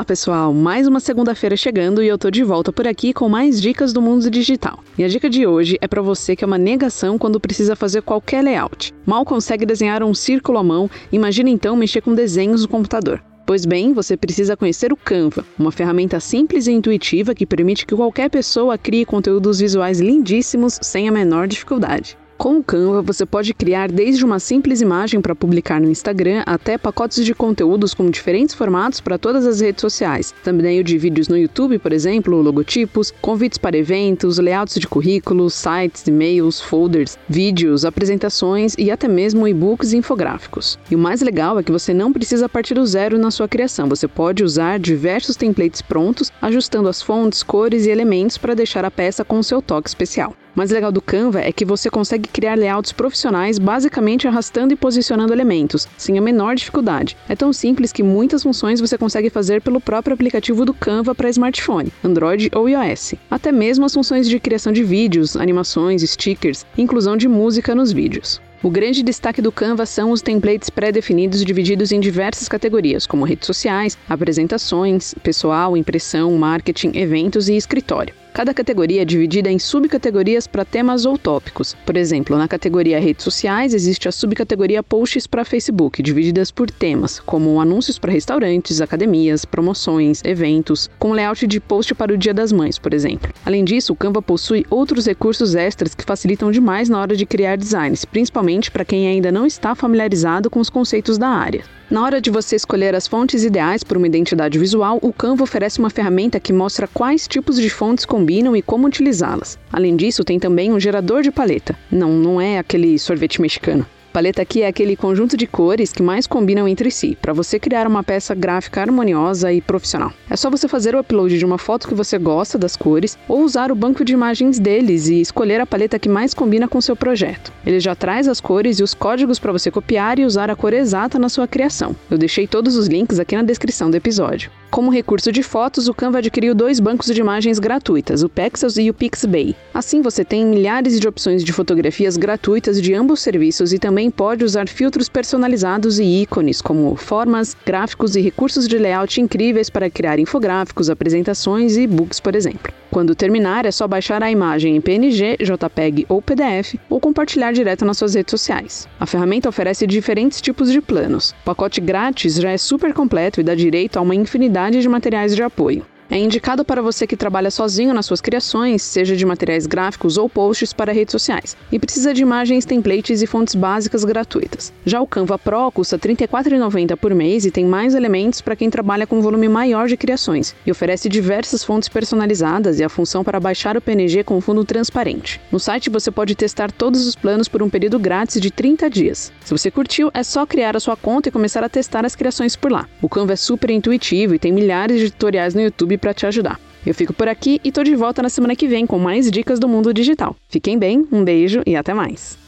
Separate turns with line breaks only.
Olá pessoal, mais uma segunda-feira chegando e eu tô de volta por aqui com mais dicas do mundo digital. E a dica de hoje é para você que é uma negação quando precisa fazer qualquer layout. Mal consegue desenhar um círculo à mão, imagina então mexer com desenhos no computador. Pois bem, você precisa conhecer o Canva, uma ferramenta simples e intuitiva que permite que qualquer pessoa crie conteúdos visuais lindíssimos sem a menor dificuldade. Com o Canva, você pode criar desde uma simples imagem para publicar no Instagram até pacotes de conteúdos com diferentes formatos para todas as redes sociais. Também de vídeos no YouTube, por exemplo, logotipos, convites para eventos, layouts de currículos, sites, e-mails, folders, vídeos, apresentações e até mesmo e-books e infográficos. E o mais legal é que você não precisa partir do zero na sua criação. Você pode usar diversos templates prontos, ajustando as fontes, cores e elementos para deixar a peça com o seu toque especial. O mais legal do Canva é que você consegue criar layouts profissionais basicamente arrastando e posicionando elementos, sem a menor dificuldade. É tão simples que muitas funções você consegue fazer pelo próprio aplicativo do Canva para smartphone, Android ou iOS. Até mesmo as funções de criação de vídeos, animações, stickers, inclusão de música nos vídeos. O grande destaque do Canva são os templates pré-definidos divididos em diversas categorias, como redes sociais, apresentações, pessoal, impressão, marketing, eventos e escritório. Cada categoria é dividida em subcategorias para temas ou tópicos. Por exemplo, na categoria redes sociais existe a subcategoria posts para Facebook, divididas por temas, como anúncios para restaurantes, academias, promoções, eventos, com layout de post para o Dia das Mães, por exemplo. Além disso, o Canva possui outros recursos extras que facilitam demais na hora de criar designs, principalmente para quem ainda não está familiarizado com os conceitos da área. Na hora de você escolher as fontes ideais para uma identidade visual, o Canva oferece uma ferramenta que mostra quais tipos de fontes combinam e como utilizá-las. Além disso, tem também um gerador de paleta. Não, não é aquele sorvete mexicano. Paleta aqui é aquele conjunto de cores que mais combinam entre si, para você criar uma peça gráfica harmoniosa e profissional. É só você fazer o upload de uma foto que você gosta das cores ou usar o banco de imagens deles e escolher a paleta que mais combina com seu projeto. Ele já traz as cores e os códigos para você copiar e usar a cor exata na sua criação. Eu deixei todos os links aqui na descrição do episódio. Como recurso de fotos, o Canva adquiriu dois bancos de imagens gratuitas, o Pexels e o Pixabay. Assim, você tem milhares de opções de fotografias gratuitas de ambos os serviços e também pode usar filtros personalizados e ícones, como formas, gráficos e recursos de layout incríveis para criar infográficos, apresentações e e-books, por exemplo. Quando terminar, é só baixar a imagem em PNG, JPEG ou PDF ou compartilhar direto nas suas redes sociais. A ferramenta oferece diferentes tipos de planos. O pacote grátis já é super completo e dá direito a uma infinidade de materiais de apoio. É indicado para você que trabalha sozinho nas suas criações, seja de materiais gráficos ou posts para redes sociais, e precisa de imagens, templates e fontes básicas gratuitas. Já o Canva Pro custa R$ 34,90 por mês e tem mais elementos para quem trabalha com um volume maior de criações, e oferece diversas fontes personalizadas e a função para baixar o PNG com fundo transparente. No site você pode testar todos os planos por um período grátis de 30 dias. Se você curtiu, é só criar a sua conta e começar a testar as criações por lá. O Canva é super intuitivo e tem milhares de tutoriais no YouTube para te ajudar. Eu fico por aqui e tô de volta na semana que vem com mais dicas do mundo digital. Fiquem bem, um beijo e até mais.